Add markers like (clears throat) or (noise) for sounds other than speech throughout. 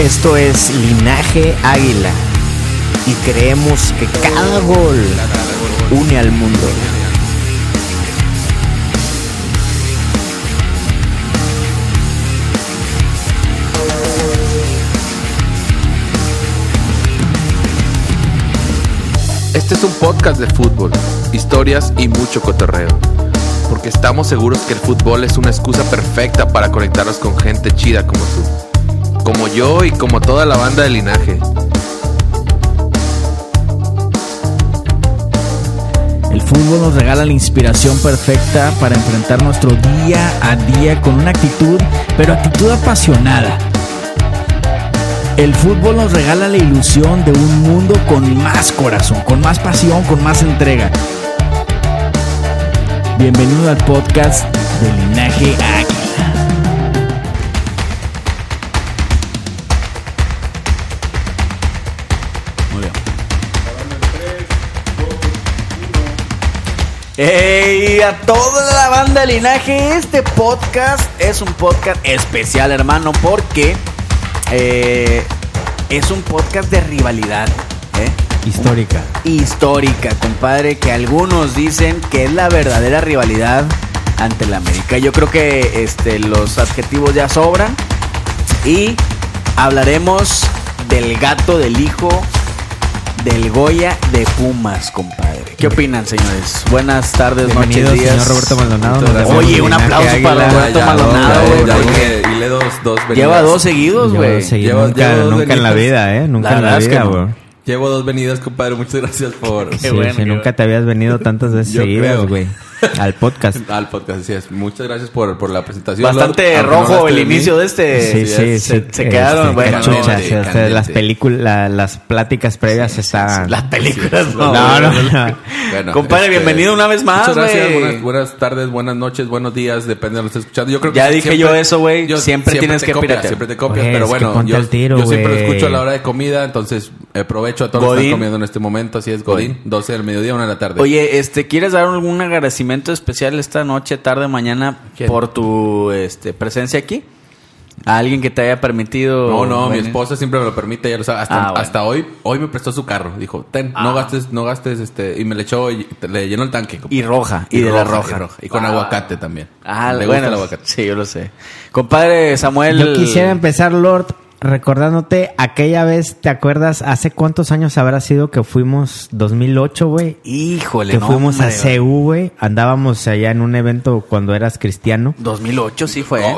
Esto es Linaje Águila y creemos que cada gol une al mundo. Este es un podcast de fútbol, historias y mucho cotorreo. Porque estamos seguros que el fútbol es una excusa perfecta para conectarnos con gente chida como tú. Como yo y como toda la banda de linaje. El fútbol nos regala la inspiración perfecta para enfrentar nuestro día a día con una actitud, pero actitud apasionada. El fútbol nos regala la ilusión de un mundo con más corazón, con más pasión, con más entrega. Bienvenido al podcast de Linaje Águila. ¡Ey! A toda la banda de linaje, este podcast es un podcast especial, hermano, porque eh, es un podcast de rivalidad. ¿eh? Histórica. Histórica, compadre, que algunos dicen que es la verdadera rivalidad ante el América. Yo creo que este, los adjetivos ya sobran. Y hablaremos del gato, del hijo, del Goya de Pumas, compadre. ¿Qué opinan, señores? Buenas tardes, Bienvenido, noches, días. señor Roberto Maldonado. Gracias. Oye, un aplauso Águila. para Roberto Ya, Maldonado, güey. porque dos, dos Lleva dos seguidos, güey. Lleva- nunca, lleva dos nunca en la vida, ¿eh? Nunca La en la verdad es que vida, güey. Llevo dos venidas, compadre. Muchas gracias por... Sí, bueno, qué nunca te habías venido tantas veces seguidas, güey. (laughs) Al podcast. Al podcast, así es. Muchas gracias por, por la presentación. Bastante rojo el inicio de este. Sí, sí, sí. Se, se Este, quedaron, bueno, cachuchas, no, sí, o sea, candente. las películas, la- las pláticas previas estaban... Las películas, Sí, no. No, no. Bueno, Compadre, este, bienvenido una vez más, Muchas gracias. Buenas, buenas tardes, buenas noches, buenos días. Depende de lo que estés escuchando. Yo creo que Ya dije yo eso, güey. Siempre tienes que piratear. Siempre te copias, pero bueno, yo, tiro, yo siempre escucho a la hora de comida, entonces aprovecho a todos los que están comiendo en este momento. Así es, Godín. 12 del mediodía, 1 de la tarde. Oye, este, ¿quieres dar algún agradecimiento especial esta noche, tarde, mañana ¿Quién? por tu este, presencia aquí? ¿A alguien que te haya permitido? No, no, mi venir? esposa siempre me lo permite, ya lo sabe. Hasta, Ah, bueno. hasta hoy, hoy me prestó su carro. Dijo, ten, Ah. no gastes, no gastes, este, y me le echó, y te- le llenó el tanque. Y roja, y, de la roja. Y, con Ah. aguacate también. Ah, le bueno, gusta el aguacate. sí, yo lo sé. Compadre Samuel. Yo quisiera empezar, Lord, recordándote aquella vez, ¿te acuerdas? ¿Hace cuántos años habrá sido que fuimos 2008, güey? Híjole, Que no, fuimos a hombre. CU, güey. Andábamos allá en un evento cuando eras cristiano. 2008 sí fue. ¿eh?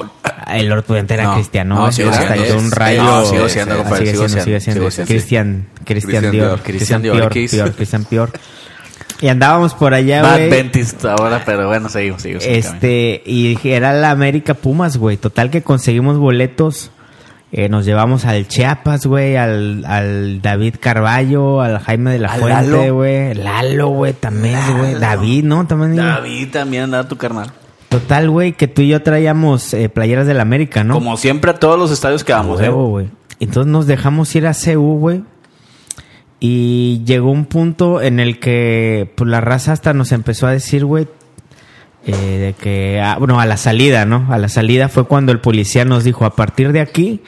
El Lord Pudiente era No, cristiano. no, sigo hasta siendo, un rayo. no, sigo siendo, Ah, compadre, sigue siendo, sigue siendo. Cristian, Cristian Cristian Dior. Cristian Dior, Cristian Pior. Y andábamos por allá, güey. Dentist ahora, pero bueno, seguimos, seguimos. Este, y era la América Pumas, güey. Total que conseguimos boletos. Eh, nos llevamos al Chiapas, güey, al, al David Carballo, al Jaime de la ¿Al Fuente, güey. Lalo, güey, también, güey. David, ¿no? También. David también andaba tu carnal. Total, güey, que tú y yo traíamos eh, playeras del América, ¿no? Como siempre a todos los estadios que vamos, ¿eh? Huevo, güey. Entonces nos dejamos ir a CU, güey. Y llegó un punto en el que pues, la raza hasta nos empezó a decir, güey, eh, de que, ah, bueno, a la salida, ¿no? A la salida fue cuando el policía nos dijo, a partir de aquí...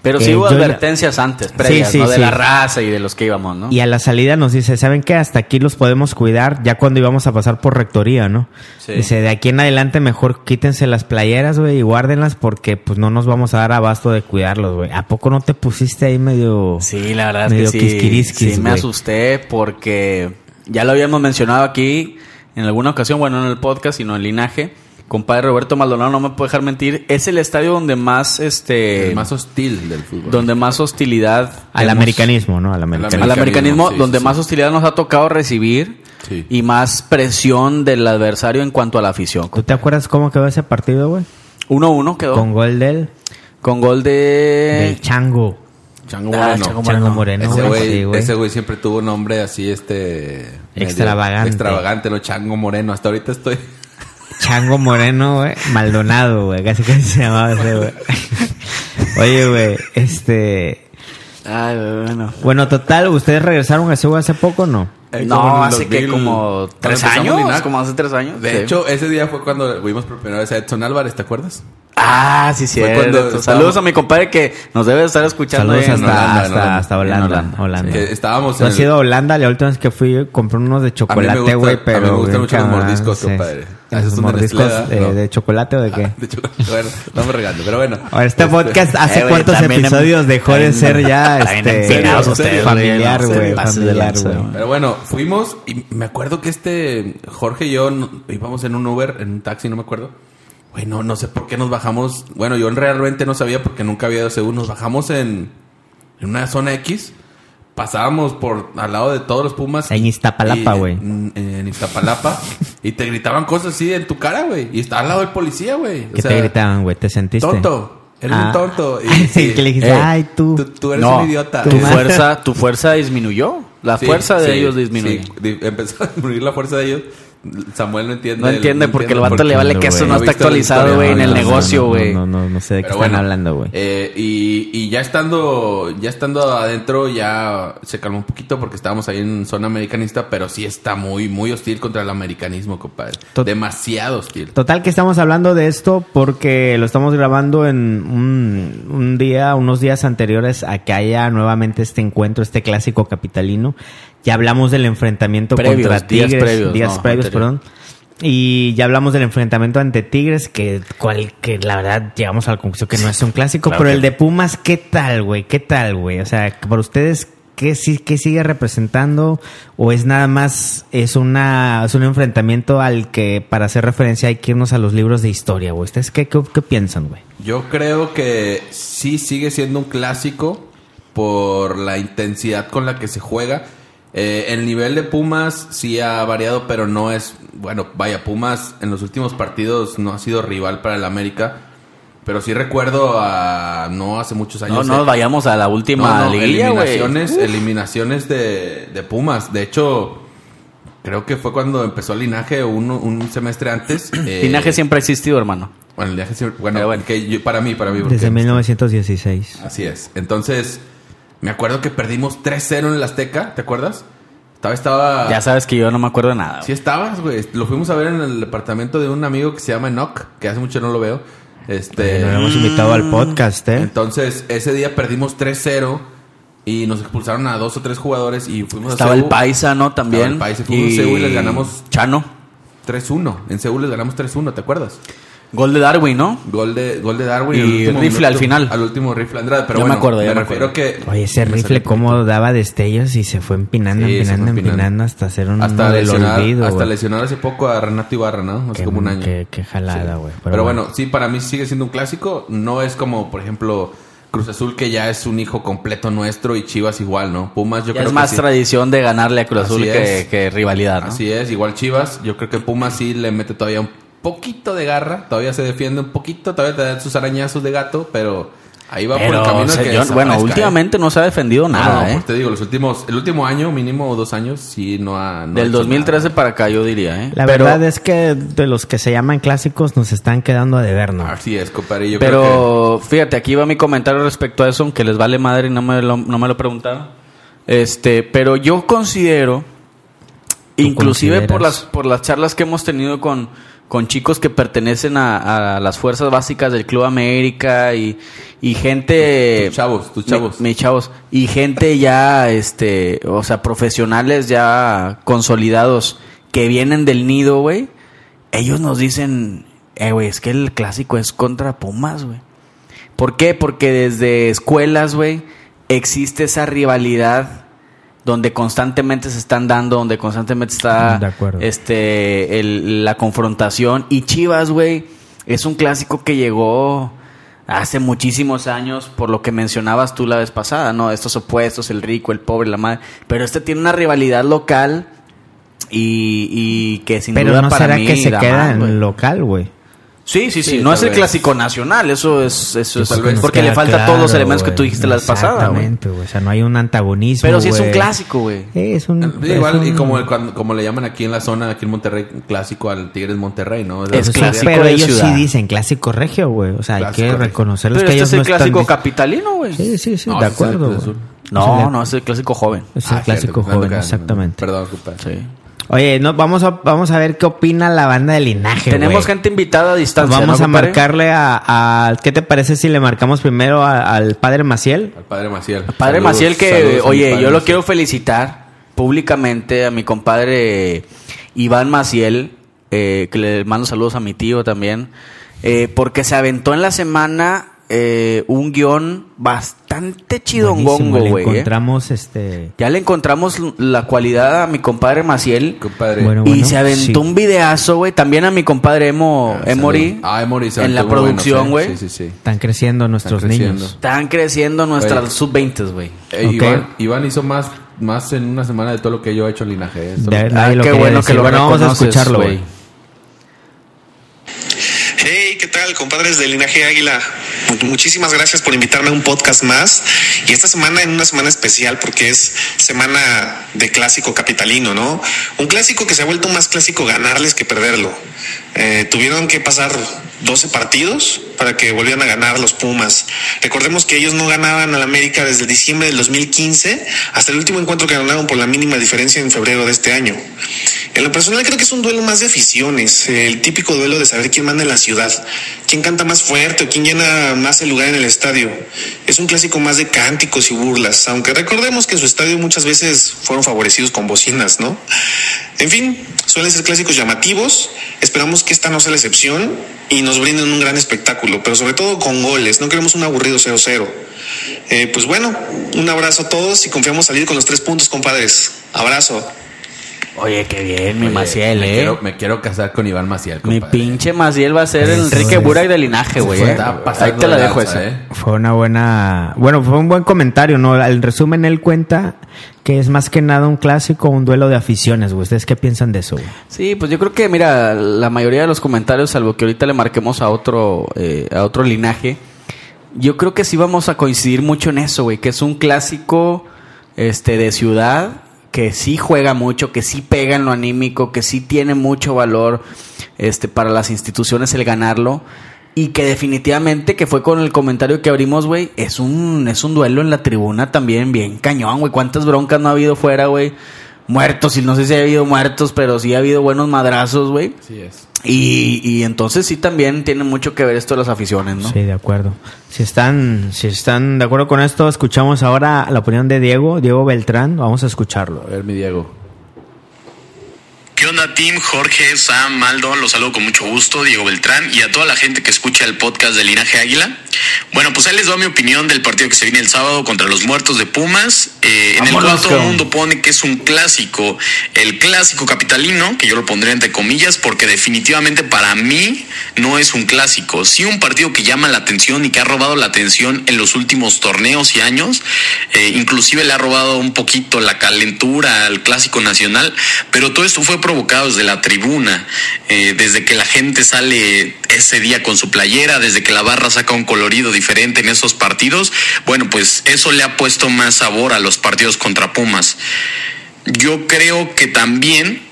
Pero eh, sí hubo yo ya- advertencias antes, previas, Sí, sí, ¿no? De sí. la raza y de los que íbamos, ¿no? Y a la salida nos dice, ¿saben qué? Hasta aquí los podemos cuidar ya cuando íbamos a pasar por rectoría, ¿no? Sí. Dice, de aquí en adelante mejor quítense las playeras, güey, y guárdenlas porque pues no nos vamos a dar abasto de cuidarlos, güey. ¿A poco no te pusiste ahí medio... Sí, la verdad es medio que sí. me asusté porque ya lo habíamos mencionado aquí en alguna ocasión, bueno, no en el podcast, sino en Linaje, compadre Roberto Maldonado no me puede dejar mentir, es el estadio donde más, este... El más hostil del fútbol. donde más hostilidad... Al hemos- americanismo, ¿no? Al americanismo. Al americanismo, Sí, donde sí, más sí. hostilidad nos ha tocado recibir Sí. y más presión del adversario en cuanto a la afición. ¿Tú te acuerdas cómo quedó ese partido, güey? 1-1 quedó. Con Con, gol del, gol de... del Chango. Chango Ah, Moreno. Chango Chango Moreno, Ese güey. güey, Sí, güey. ese güey siempre tuvo un nombre así, este... Extravagante. Extravagante, lo Chango Moreno. Hasta ahorita estoy... (laughs) Chango Moreno, güey. Maldonado, güey. Casi casi se llamaba ese, güey. (laughs) Oye, güey, este... Ay, bueno. Bueno, total, ¿ustedes regresaron a Seúl hace poco o no? Eh, No, hace que 2000, como tres años, como hace tres años. De sí. hecho, ese día fue cuando vimos por primera vez a Edson Álvarez, ¿te acuerdas? Ah, sí, sí. Estábamos- Saludos a mi compadre que nos debe estar escuchando. Saludos hasta, en Holanda, en hasta, Holanda. hasta Holanda. En Holanda. Holanda. Que estábamos ¿Tú en has el- ido a Holanda? La última vez que fui compré unos de chocolate, güey, a mí pero... me gustan mucho los mordiscos, sí. compadre. Ah, esos ¿Los son de mordiscos eh, ¿no? de chocolate o de qué? De chocolate. Bueno, no me regalo, pero bueno. A ver, este podcast, ¿hace Eh, cuántos episodios dejó de ser ya este, ustedes, familiar, güey? Pero bueno, fuimos y me acuerdo que este Jorge y yo íbamos en un Uber, en un taxi, no me acuerdo. Güey, no, no sé por qué nos bajamos. Bueno, yo realmente no sabía porque nunca había ido a Seúl. Nos bajamos en, en una zona X. Pasábamos por al lado de todos los Pumas. En Iztapalapa, Y- güey. En, en Iztapalapa. y te gritaban cosas así en tu cara, güey. Y estaba al lado del policía, güey. ¿Qué sea, te gritaban, güey? ¿Te sentiste? Tonto. Eres Ah. un tonto. (laughs) Sí, que le dijiste, Eh, ay, tú. Tú, tú eres No, un idiota. Tu fuerza, tu fuerza disminuyó. La Sí, fuerza de sí, ellos disminuyó. sí, empezó a disminuir la fuerza de ellos. Samuel no entiende. No entiende porque el vato porque le vale que eso no No está actualizado, güey, en el negocio, no, güey. No, no, no sé de qué Pero están bueno, hablando, güey. eh, y, y ya estando ya estando adentro ya se calmó un poquito porque estábamos ahí en zona americanista, pero sí está muy muy hostil contra el americanismo, compadre. Tot- Demasiado hostil. Total que estamos hablando de esto porque lo estamos grabando en un, un día, unos días anteriores a que haya nuevamente este encuentro, este clásico capitalino. Ya hablamos del enfrentamiento Previos, contra días Tigres, previos, días no, previos, perdón. Y ya hablamos del enfrentamiento ante Tigres, que, cual, que la verdad llegamos a la conclusión que no es un clásico, Claro pero que el de Pumas, ¿qué tal, güey? ¿Qué tal, güey? O sea, para ustedes, ¿qué, sí- qué sigue representando? ¿O es nada más, es, una, es un enfrentamiento al que para hacer referencia hay que irnos a los libros de historia, güey? ¿Ustedes qué, qué, qué piensan, güey? Yo creo que sí sigue siendo un clásico por la intensidad con la que se juega. Eh, el nivel de Pumas sí ha variado, pero no es... Bueno, vaya, Pumas en los últimos partidos no ha sido rival para el América. Pero sí recuerdo a... No hace muchos años... No, no eh, vayamos a la última no, no, liguilla, güey. eliminaciones, eliminaciones de, de Pumas. De hecho, creo que fue cuando empezó el linaje un, un semestre antes. (clears throat) eh, Linaje siempre ha existido, hermano. Bueno, el linaje siempre- bueno, bueno. que yo- para mí, para mí. Desde 1916. Así es. Entonces, me acuerdo que perdimos 3-0 en el Azteca, ¿te acuerdas? Estaba, estaba... Ya sabes que yo no me acuerdo de nada. Sí estabas, güey. Lo fuimos a ver en el departamento de un amigo que se llama Enoch, que hace mucho no lo veo. Este... Nos hemos invitado al podcast, ¿eh? Entonces, ese día perdimos 3-0 y nos expulsaron a dos o tres jugadores y fuimos Estaba a el Seúl. Paisa, ¿no? También. Estaba el Paisa, fuimos a Seúl y les ganamos Chano. 3-1. En Seúl les ganamos 3-1, ¿te acuerdas? Gol de Darwin, ¿no? Gol de, gol de Darwin. Y al último rifle al final. Al último rifle Andrade. Pero Ya me bueno, acuerdo, ya me me refiero acuerdo. que... Oye, ese rifle cómo daba destellos y se fue empinando, Sí, se fue empinando, empinando. hasta hacer un hasta del lesionar, olvido, hasta lesionar hace poco a Renato Ibarra, ¿no? Hace Qué- como un año. qué- qué jalada, Sí. güey. Pero, Pero bueno, sí, para mí sigue siendo un clásico. No es como, por ejemplo, Cruz Azul, que ya es un hijo completo nuestro, y Chivas igual, ¿no? Pumas, yo Ya creo es que más sí. tradición de ganarle a Cruz Así Azul que, que rivalidad, ¿no? Así es, igual Chivas. Yo creo que Pumas sí le mete todavía un poquito de garra. Todavía se defiende un poquito. Todavía te da sus arañazos de gato, pero ahí va por el camino de que señor, bueno, desaparezca, ¿eh? últimamente no se ha defendido nada, no, ¿eh? pues te digo, los últimos, el último año, mínimo dos años, sí no ha. no Del hecho 2013 nada. para acá, yo diría, ¿eh? La Pero- verdad es que de los que se llaman clásicos nos están quedando a deber, ¿no? Así es, compadre. Yo creo que. Pero fíjate, aquí va mi comentario respecto a eso, aunque les vale madre y no me lo, no me lo preguntaron. Este, pero yo considero, inclusive por las, por las charlas que hemos tenido con, con chicos que pertenecen a, a las fuerzas básicas del Club América y, y gente... Tus chavos, tus chavos. Mi- mis chavos. Y gente ya, este, o sea, profesionales ya consolidados que vienen del nido, güey. Ellos nos dicen, eh, güey, es que el clásico es contra Pumas, güey. ¿Por qué? Porque desde escuelas, güey, existe esa rivalidad donde constantemente se están dando, donde constantemente está De acuerdo. este el- la confrontación. Y Chivas, güey, es un clásico que llegó hace muchísimos años, por lo que mencionabas tú la vez pasada, ¿no? Estos opuestos, el rico, el pobre, la madre. Pero este tiene una rivalidad local y, y que sin Pero duda no para será mí que se da queda en local, güey. Sí, sí, sí, Sí, no es el vez. clásico nacional, eso es eso es tal vez. porque le faltan todos los claro, elementos que tú dijiste la vez pasada. Exactamente, güey. O sea, no hay un antagonismo. Pero sí es un clásico, güey. Eh, Es un. Sí, Igual, es y como, el- cuando- como le llaman aquí en la zona, aquí en Monterrey, clásico al Tigres Monterrey, ¿no? Es Sí, clásico pero de ellos ciudad. sí dicen clásico regio, güey. O sea, hay Clásico que reconocerlos Pero que este ellos es el no clásico capitalino, güey. Sí, sí, sí, No, de es acuerdo. No, Es no, es el clásico joven. Es el Ah, clásico joven, exactamente. Perdón, compadre. Sí. Oye, no, vamos, a, vamos a ver qué opina la banda de linaje. Tenemos gente invitada a distancia. Vamos ¿no, a compadre? marcarle a, a- ¿Qué te parece si le marcamos primero a- al padre Maciel? Al padre Maciel. Padre Saludos, Maciel, que, saludos oye, padre yo lo quiero felicitar públicamente a mi compadre Iván Maciel, eh, que le mando saludos a mi tío también, eh, porque se aventó en la semana eh, un guion bastante chidongongo, güey. eh. encontramos este. Ya le encontramos la cualidad a mi compadre Maciel. Compadre. Bueno, y se aventó sí. un videazo, güey. También a mi compadre Emo, Ah, Emory. Ah, Emory se En la producción, güey. Sí, sí, sí. Están creciendo nuestros creciendo. niños. Están creciendo nuestras Oye. sub-20, güey. Eh. Iván, Iván hizo más, más en una semana de todo lo que yo he hecho en linaje. ¿eh? Lo- Ah, lo qué bueno decir. que lo Bueno, vamos a escucharlo, güey. ¿Qué tal, compadres de Linaje Águila? Muchísimas gracias por invitarme a un podcast más. Y esta semana en una semana especial porque es semana de clásico capitalino, ¿no? Un clásico que se ha vuelto más clásico ganarles que perderlo. Eh, tuvieron que pasar 12 partidos para que volvieran a ganar los Pumas. Recordemos que ellos no ganaban al América desde diciembre del 2015 hasta el último encuentro que ganaron por la mínima diferencia en febrero de este año. En lo personal creo que es un duelo más de aficiones, el típico duelo de saber quién manda en la ciudad, quién canta más fuerte o quién llena más el lugar en el estadio. Es un clásico más de cánticos y burlas, aunque recordemos que en su estadio muchas veces fueron favorecidos con bocinas, ¿no? En fin, suelen ser clásicos llamativos, esperamos que esta no sea la excepción y nos brinden un gran espectáculo, pero sobre todo con goles, no queremos un aburrido 0-0. Eh, pues bueno, un abrazo a todos y confiamos salir con los tres puntos, compadres. Abrazo. Oye, qué bien, mi Oye, Maciel, me eh. Quiero, me quiero casar con Iván Maciel, Mi pinche Maciel va a ser el Enrique es. Burak de linaje, güey. fue- eh. Ahí te la de dejo esa. eh. Fue una buena. Bueno, fue un buen comentario, ¿no? El resumen, él cuenta que es más que nada un clásico, un duelo de aficiones, güey. ¿Ustedes qué piensan de eso, güey? Sí, pues yo creo que, mira, la mayoría de los comentarios, salvo que ahorita le marquemos a otro, eh, a otro linaje, yo creo que sí vamos a coincidir mucho en eso, güey, que es un clásico este, de ciudad que sí juega mucho, que sí pega en lo anímico, que sí tiene mucho valor este, para las instituciones el ganarlo. Y que definitivamente, que fue con el comentario que abrimos, güey, es un, es un duelo en la tribuna también bien cañón, güey. ¿Cuántas broncas no ha habido fuera, güey? Muertos, y no sé si ha habido muertos, pero sí ha habido buenos madrazos, güey. Así es. Y, y entonces sí también tiene mucho que ver esto de las aficiones, ¿no? Sí, de acuerdo. Si están, si están de acuerdo con esto, escuchamos ahora la opinión de Diego, Diego Beltrán. Vamos a escucharlo. A ver, mi Diego. ¿Qué onda, Tim? Jorge, Sam, Maldo, los saludo con mucho gusto, Diego Beltrán, y a toda la gente que escucha el podcast de Linaje Águila. Bueno, pues ahí les doy mi opinión del partido que se viene el sábado contra los Muertos de Pumas, eh, en el cual todo el mundo pone que es un clásico, el clásico capitalino, que yo lo pondré entre comillas, porque definitivamente para mí no es un clásico. Sí un partido que llama la atención y que ha robado la atención en los últimos torneos y años, eh, inclusive le ha robado un poquito la calentura al clásico nacional, pero todo esto fue provocado desde la tribuna, eh, desde que la gente sale ese día con su playera, desde que la barra saca un colorido diferente en esos partidos, bueno, pues eso le ha puesto más sabor a los partidos contra Pumas. Yo creo que también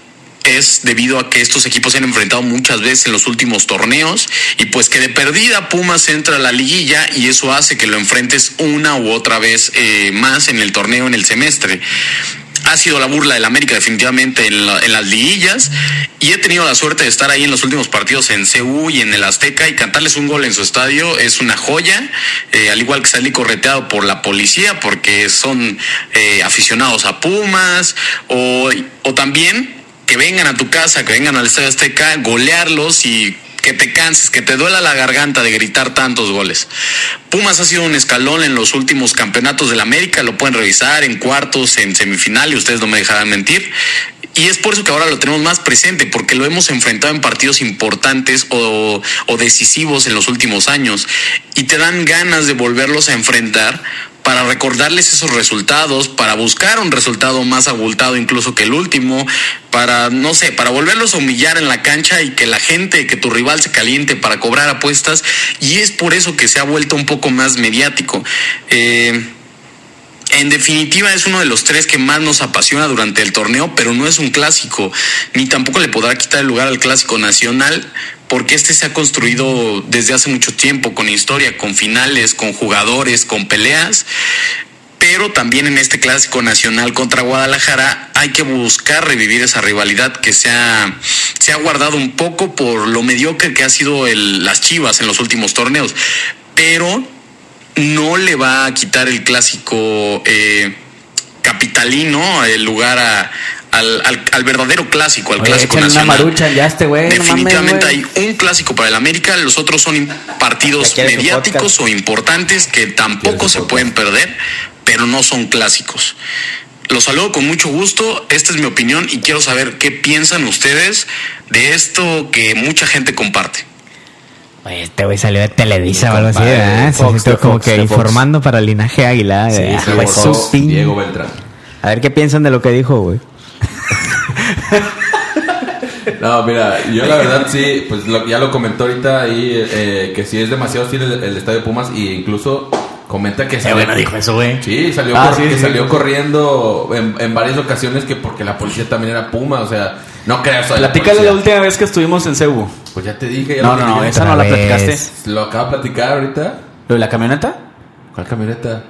es debido a que estos equipos se han enfrentado muchas veces en los últimos torneos y pues que de perdida Pumas entra a la liguilla y eso hace que lo enfrentes una u otra vez eh, más en el torneo, en el semestre. Ha sido la burla del América definitivamente en, la- en las liguillas y he tenido la suerte de estar ahí en los últimos partidos en CU y en el Azteca y cantarles un gol en su estadio es una joya, eh, al igual que salí correteado por la policía porque son eh, aficionados a Pumas o, o también que vengan a tu casa, que vengan al Estadio Azteca, golearlos y que te canses, que te duela la garganta de gritar tantos goles. Pumas ha sido un escalón en los últimos campeonatos del América, lo pueden revisar en cuartos, en semifinal y ustedes no me dejarán mentir. Y es por eso que ahora lo tenemos más presente, porque lo hemos enfrentado en partidos importantes o decisivos en los últimos años. Y te dan ganas de volverlos a enfrentar para recordarles esos resultados, para buscar un resultado más abultado incluso que el último, para, no sé, para volverlos a humillar en la cancha y que la gente, que tu rival se caliente para cobrar apuestas. Y es por eso que se ha vuelto un poco más mediático. Eh, en definitiva es uno de los tres que más nos apasiona durante el torneo, pero no es un clásico, ni tampoco le podrá quitar el lugar al clásico nacional, porque este se ha construido desde hace mucho tiempo, con historia, con finales, con jugadores, con peleas. Pero también en este clásico nacional contra Guadalajara hay que buscar revivir esa rivalidad que se ha, se ha guardado un poco por lo mediocre que ha sido las Chivas en los últimos torneos. Pero no le va a quitar el clásico eh, capitalino el lugar a, al, al, al, verdadero clásico, al Oye, clásico una nacional. marucha ya a este no Definitivamente mames, hay un clásico para el América, los otros son partidos mediáticos o importantes que tampoco se pueden perder, pero no son clásicos. Los saludo con mucho gusto, esta es mi opinión y quiero saber qué piensan ustedes de esto que mucha gente comparte. Oye, Este güey salió de Televisa o algo así, ¿verdad? Fox, como Fox, que Fox. informando para el linaje águila. Sí, sí, Diego Beltrán. A ver qué piensan de lo que dijo, güey. (laughs) No, mira, yo la verdad sí, pues lo- ya lo comentó ahorita ahí, eh, que sí es demasiado hostil el, el estadio Pumas y incluso comenta que salió, bueno dijo eso, güey. Sí, salió, Ah, cor- sí, que sí, salió sí. corriendo en, en varias ocasiones que porque la policía también era Puma, o sea, no creas. soy la Platícale la última vez que estuvimos en Cebu. Pues ya te dije, ya No, no, no, esa no la platicaste. Lo acabo de platicar ahorita. ¿Lo de la camioneta? ¿Cuál camioneta?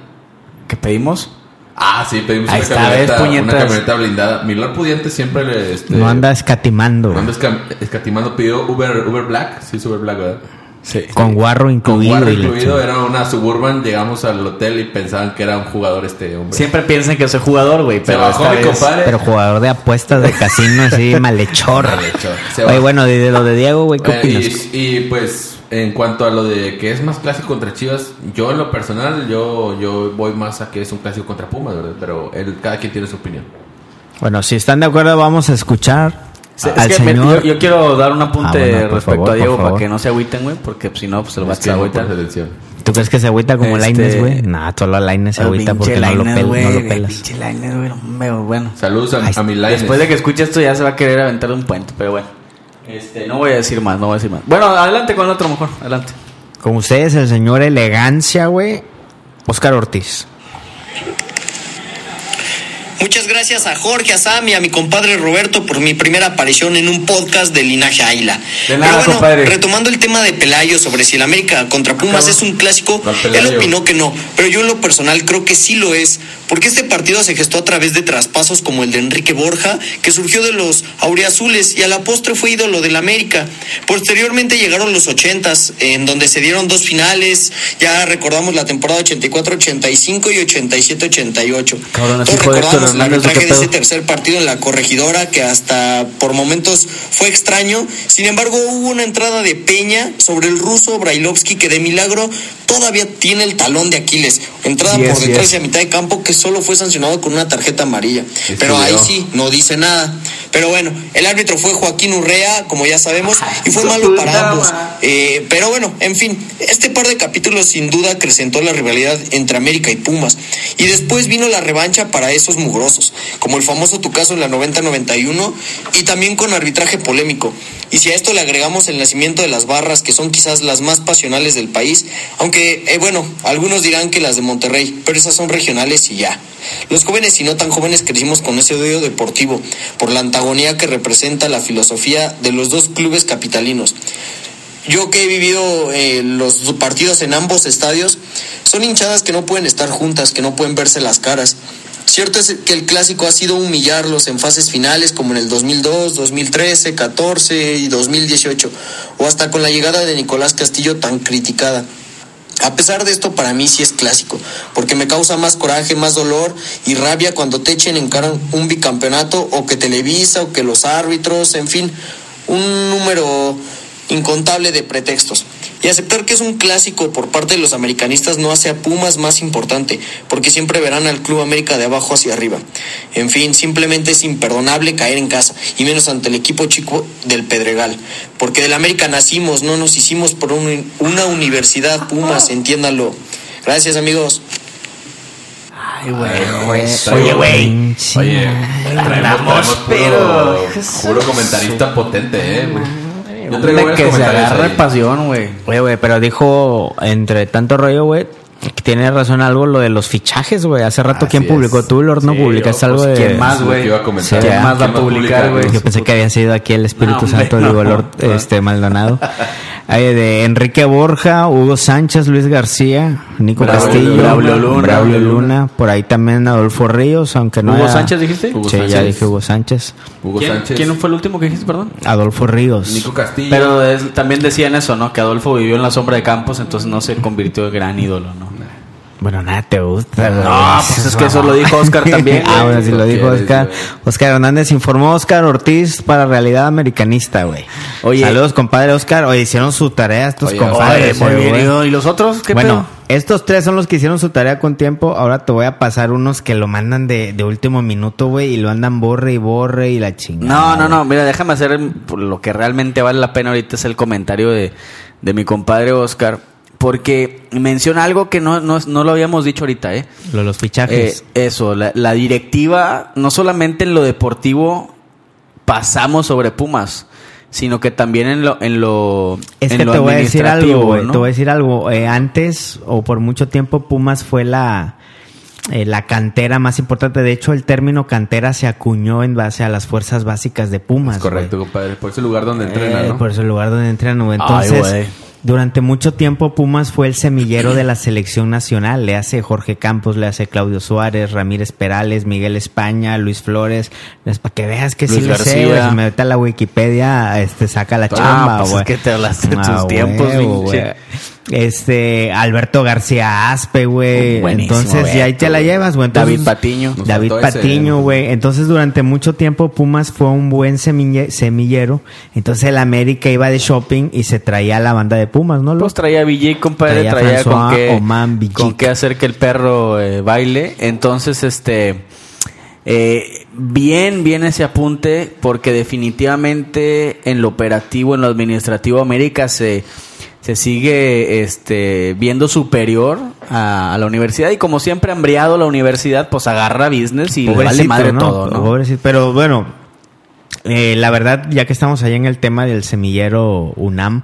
¿Que pedimos? Ah, sí, pedimos Ahí una está, camioneta, ¿ves, una camioneta blindada. Mi Lord Pudiente siempre le, este, No anda escatimando. no anda esca- escatimando, pidió Uber, Uber Black, sí, es Uber Black, ¿verdad? Sí. Con guarro incluido. incluido, era una suburban, llegamos al hotel y pensaban que era un jugador este hombre. Siempre piensan que soy jugador, güey, pero jugador de apuestas de casino así, (laughs) malhechor. Malhechor. Oye, bueno, de, de lo de Diego, güey, ¿qué Eh, opinas? y, y, pues en cuanto a lo de que es más clásico contra Chivas, yo en lo personal yo yo voy más a que es un clásico contra Pumas, ¿verdad? Pero él, cada quien tiene su opinión. Bueno, si están de acuerdo, vamos a escuchar es al que me- yo, yo quiero dar un apunte Ah, bueno, respecto favor, a Diego para que no se agüiten, güey, porque pues, si no, pues se lo va a agüitar. ¿Tú crees que se agüita como Este- Laines, güey? Nah, solo Laines se agüita porque no lo, pel- no lo pelas. Pinche güey, bueno. Saludos a, Ahí a mi Lainez. Después de que escuche esto ya se va a querer aventar un puente, pero bueno. Este, no voy a decir más, no voy a decir más. Bueno, adelante con el otro mejor, adelante. Con ustedes, el señor Elegancia, güey. Oscar Ortiz. Muchas gracias a Jorge, a Sam y a mi compadre Roberto por mi primera aparición en un podcast de Linaje Águila. Pero bueno, compadre. retomando el tema de Pelayo sobre si el América contra Pumas es un clásico, él opinó que no, pero yo en lo personal creo que sí lo es, porque este partido se gestó a través de traspasos como el de Enrique Borja, que surgió de los auriazules y a la postre fue ídolo del América. Posteriormente llegaron los ochentas, en donde se dieron dos finales, ya recordamos la temporada 84-85 y 87-88. Cabrón, así Todos recordamos el Hernández, ¿o qué arbitraje de ese tercer partido en la corregidora que hasta por momentos fue extraño. Sin embargo, hubo una entrada de Peña sobre el ruso Brailovsky que de milagro todavía tiene el talón de Aquiles. Entrada es, por detrás es. y a mitad de campo que solo fue sancionado con una tarjeta amarilla. Pero sí, ahí sí, no dice nada. Pero bueno, el árbitro fue Joaquín Urrea, como ya sabemos, y fue malo para ambos. Eh, pero bueno, en fin, este par de capítulos sin duda acrecentó la rivalidad entre América y Pumas. Y después vino la revancha para esos mugrosos, como el famoso tu caso en la 90-91 y también con arbitraje polémico. Y si a esto le agregamos el nacimiento de las barras, que son quizás las más pasionales del país, aunque, eh, bueno, algunos dirán que las de Monterrey, pero esas son regionales y ya. Los jóvenes y no tan jóvenes crecimos con ese odio deportivo, por la antagonía que representa la filosofía de los dos clubes capitalinos. Yo que he vivido eh, los partidos en ambos estadios, son hinchadas que no pueden estar juntas, que no pueden verse las caras. Cierto es que el clásico ha sido humillarlos en fases finales como en el 2002, 2013, 14 y 2018, o hasta con la llegada de Nicolás Castillo tan criticada. A pesar de esto, para mí sí es clásico, porque me causa más coraje, más dolor y rabia cuando te echen en cara un bicampeonato o que Televisa o que los árbitros, en fin, un número incontable de pretextos. Y aceptar que es un clásico por parte de los americanistas no hace a Pumas más importante, porque siempre verán al Club América de abajo hacia arriba. En fin, simplemente es imperdonable caer en casa, y menos ante el equipo chico del Pedregal, porque del América nacimos, no nos hicimos por un- una universidad Pumas, entiéndalo. Gracias amigos. Ay, güey. Oye, güey. Oye, traemos, pero- pero puro comentarista potente, eh. güey. Hombre, que se ahí. pasión, güey. Oye, güey, pero dijo, entre tanto rollo, güey, que tiene razón algo lo de los fichajes, güey. Hace rato, Así ¿quién publicó? es. Tú, Lord, no Sí, publicaste algo pues, de... ¿quién más, güey? que iba a comentar. Sí, ¿Quién más va a ¿Quién va a publicar, güey? Yo pensé que había sido aquí el Espíritu No, hombre, Santo, digo, no. Lord este, Maldonado. Ay, de Enrique Borja, Hugo Sánchez, Luis García, Nico Braulio Castillo, Luna. Braulio Luna. Braulio Luna, por ahí también Adolfo Ríos, aunque no ¿Hugo era- Sánchez dijiste? Hugo sí, ya dije Hugo Sánchez. Hugo ¿Quién, Sánchez. quién fue el último que dijiste, perdón? Adolfo Ríos. Nico Castillo. Pero es- también decían eso, ¿no? Que Adolfo vivió en la sombra de Campos, entonces no se convirtió en gran ídolo, ¿no? Bueno, nada te gusta, güey. No, pues es que eso lo dijo Oscar también, (laughs) ah, bueno, sí lo dijo Oscar. Oscar Hernández informó Oscar Ortiz para Realidad Americanista, güey. Oye. Saludos, compadre Oscar. Oye, hicieron su tarea estos Oye, compadres. Oye, muy bien. ¿Y los otros? ¿Qué bueno, pedo? estos tres son los que hicieron su tarea con tiempo. Ahora te voy a pasar unos que lo mandan de, de último minuto, güey, y lo andan borre y borre y la chingada. No, no, no, mira, déjame hacer lo que realmente vale la pena ahorita es el comentario de, de mi compadre Oscar, porque menciona algo que no, no, no lo habíamos dicho ahorita, ¿eh? Lo de los Eh, fichajes. eso, la, la directiva, no solamente en lo deportivo pasamos sobre Pumas, sino que también en lo en lo Es en que lo te voy a decir algo. Te voy a decir algo. Eh, antes, o por mucho tiempo, Pumas fue la, eh, la cantera más importante. De hecho, el término cantera se acuñó en base a las fuerzas básicas de Pumas. Es correcto, compadre. Por ese lugar donde entrena, Eh, ¿no? Por ese lugar donde entrenan. Ay, Entonces, güey. Durante mucho tiempo Pumas fue el semillero de la selección nacional. Le hace Jorge Campos, le hace Claudio Suárez, Ramírez Perales, Miguel España, Luis Flores. Es para que veas que sí Luis le sé, García. güey. Si me mete a la Wikipedia, este saca la Ah, chamba, pues es güey. que te hablaste de tus tiempos, güey. Este, Alberto García Aspe, güey. Buenísimo, Entonces, ya ahí te la llevas, güey. David Patiño. David Patiño, güey. Entonces, durante mucho tiempo, Pumas fue un buen semille- semillero. Entonces, el América iba de shopping y se traía a la banda de Pumas, ¿no? Pues traía Villic, compadre, Traía traía, con, qué, Oman con qué hacer que el perro eh, baile. Entonces, este, eh, bien, bien ese apunte, porque definitivamente en lo operativo, en lo administrativo, América se, se sigue este, viendo superior a, a la universidad y como siempre ha hambriado la universidad, pues agarra business y le vale madre ¿no? todo, ¿no? Pobrecito. Pero bueno, eh, la verdad, ya que estamos ahí en el tema del semillero UNAM,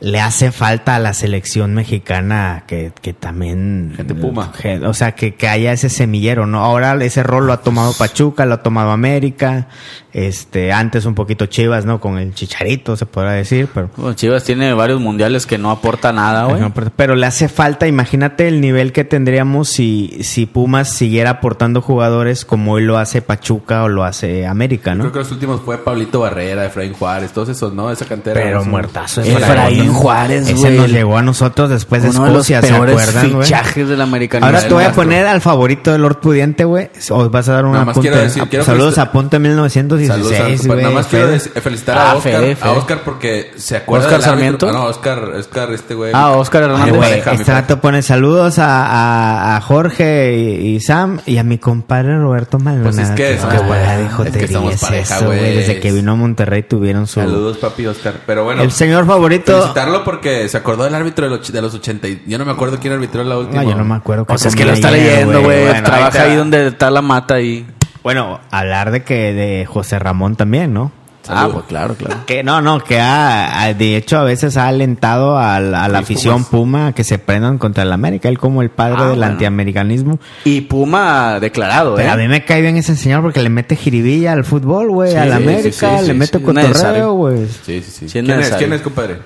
le hace falta a la selección mexicana que, que también... Gente Puma. que- o sea, que, que haya ese semillero, ¿no? Ahora ese rol lo ha tomado Pachuca, lo ha tomado América, este, antes un poquito Chivas, ¿no? Con el Chicharito, se podrá decir, pero... Bueno, Chivas tiene varios mundiales que no aporta nada, güey. No, pero- pero le hace falta, imagínate el nivel que tendríamos si, si Pumas siguiera aportando jugadores como hoy lo hace Pachuca o lo hace América, ¿no? Creo que los últimos fue Pablito Barrera, Efraín Juárez, todos esos, ¿no? Esa cantera. Pero ¿no? muertazo Efraín Juárez, Ese güey. nos llegó a nosotros después de Uno de los Escocia, ¿se acuerdan, güey? fichajes del americano. Ahora te voy a poner al favorito de Lord Pudiente, güey. Os vas a dar un Nada más apunte. quiero decir- quiero Saludos a Punto 1916, Saludos a-. Nada más quiero felicitar Ah, a Oscar, Fede, Fede. a Oscar porque se acuerda ¿Oscar Sarmiento? Ah, no, Oscar, Oscar este güey. Ah, Oscar Hernández. güey, este rato pone saludos a, a, a Jorge y, y Sam y a mi compadre Roberto Maldonado. Pues es que Ah, pareja. de Es que somos es pareja, güey. Desde que vino a Monterrey tuvieron su... Saludos, papi Oscar. Pero bueno, El señor favorito... felicitarlo porque se acordó del árbitro de los, de los 80. y- Yo no me acuerdo quién arbitró la última. No, yo no me acuerdo. Pues qué es que lo está leyendo, güey. Trabaja ahí ahí donde está la mata y... Bueno, hablar de que de José Ramón también, ¿no? Ah, pues claro, claro. Que no, no, que ha, de hecho a veces ha alentado a la, a la Sí, afición. Puma a que se prendan contra el América, él como el padre Ah, del bueno. antiamericanismo. Y Puma declarado, Pero a ¿eh? mí me cae bien ese señor porque le mete jiribilla al fútbol, güey, Sí, al sí, América, sí, sí, le sí, mete cotorreo, güey. Sí, sí, sí. ¿Quién, es? ¿Quién es, compadre?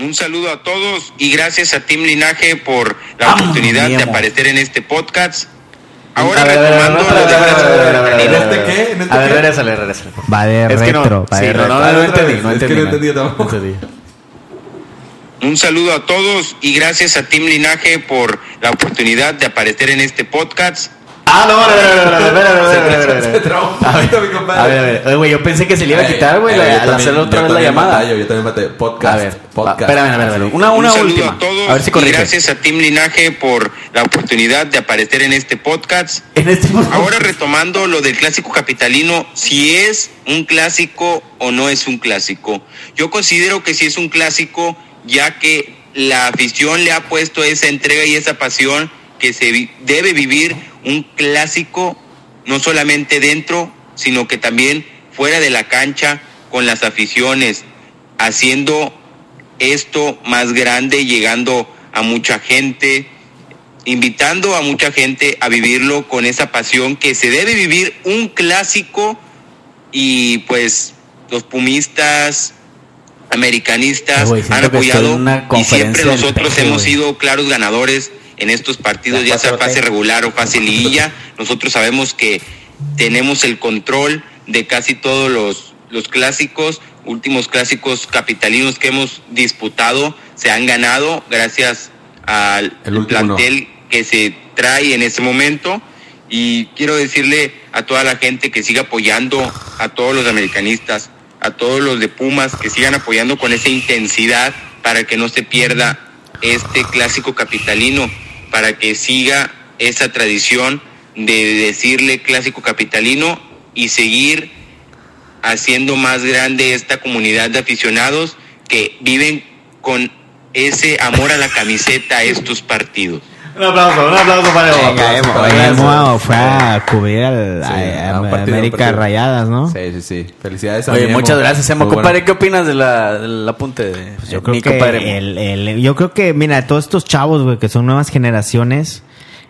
Un saludo a todos y gracias a Team Linaje por la Vamos, oportunidad de aparecer en este podcast. Ahora retomando ¿En este qué? ¿En este A ver, qué? regresale, regresale. Va de es retro. Que no, sí, no, no, no, entendí. No entendí. Es que entendí tampoco. Un saludo a todos y gracias a Tim Linaje por la oportunidad de aparecer en este podcast. Ah, no, no, no, A ver, a ver, güey, yo pensé que se le iba a quitar, güey, al hacer otra vez la llamada. yo también maté. Podcast. A ver, podcast. Espérame, espérame, Una, una última. A todos. A ver si corrige. Gracias a Tim Linaje por la oportunidad de aparecer en este podcast. En este Ahora retomando lo del clásico capitalino, si es un clásico o no es un clásico. Yo considero que si es un clásico, ya que la afición le ha puesto esa entrega y esa pasión que se debe vivir un clásico, no solamente dentro, sino que también fuera de la cancha con las aficiones, haciendo esto más grande, llegando a mucha gente, invitando a mucha gente a vivirlo con esa pasión que se debe vivir un clásico y pues los pumistas americanistas han apoyado y siempre nosotros hemos sido claros ganadores en estos partidos, ya sea 4T. fase regular o fase liguilla. Nosotros sabemos que tenemos el control de casi todos los, los clásicos, últimos clásicos capitalinos que hemos disputado, se han ganado gracias al El último no. plantel que se trae en ese momento. Y quiero decirle a toda la gente que siga apoyando a todos los americanistas, a todos los de Pumas, que sigan apoyando con esa intensidad para que no se pierda este clásico capitalino, para que siga esa tradición de decirle clásico capitalino y seguir haciendo más grande esta comunidad de aficionados que viven con ese amor a la camiseta estos partidos. Un aplauso, un aplauso para Venga, Emo, oye, Emo fue a cubrir al, Sí, a- partido, América. Rayadas, ¿no? Sí, sí, sí. Felicidades a Oye, muchas gracias, Emo. Compadre, bueno. ¿qué opinas de la, del apunte de Pues Yo creo mi que el, el- yo creo que mira todos estos chavos güey que son nuevas generaciones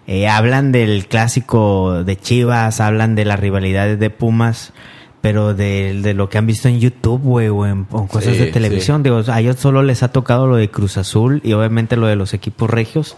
eh, hablan del clásico de Chivas hablan de las rivalidades de Pumas pero de, de lo que han visto en YouTube güey o en, o cosas Sí, de televisión digo a ellos solo les ha tocado lo de Cruz Azul y obviamente lo de los equipos regios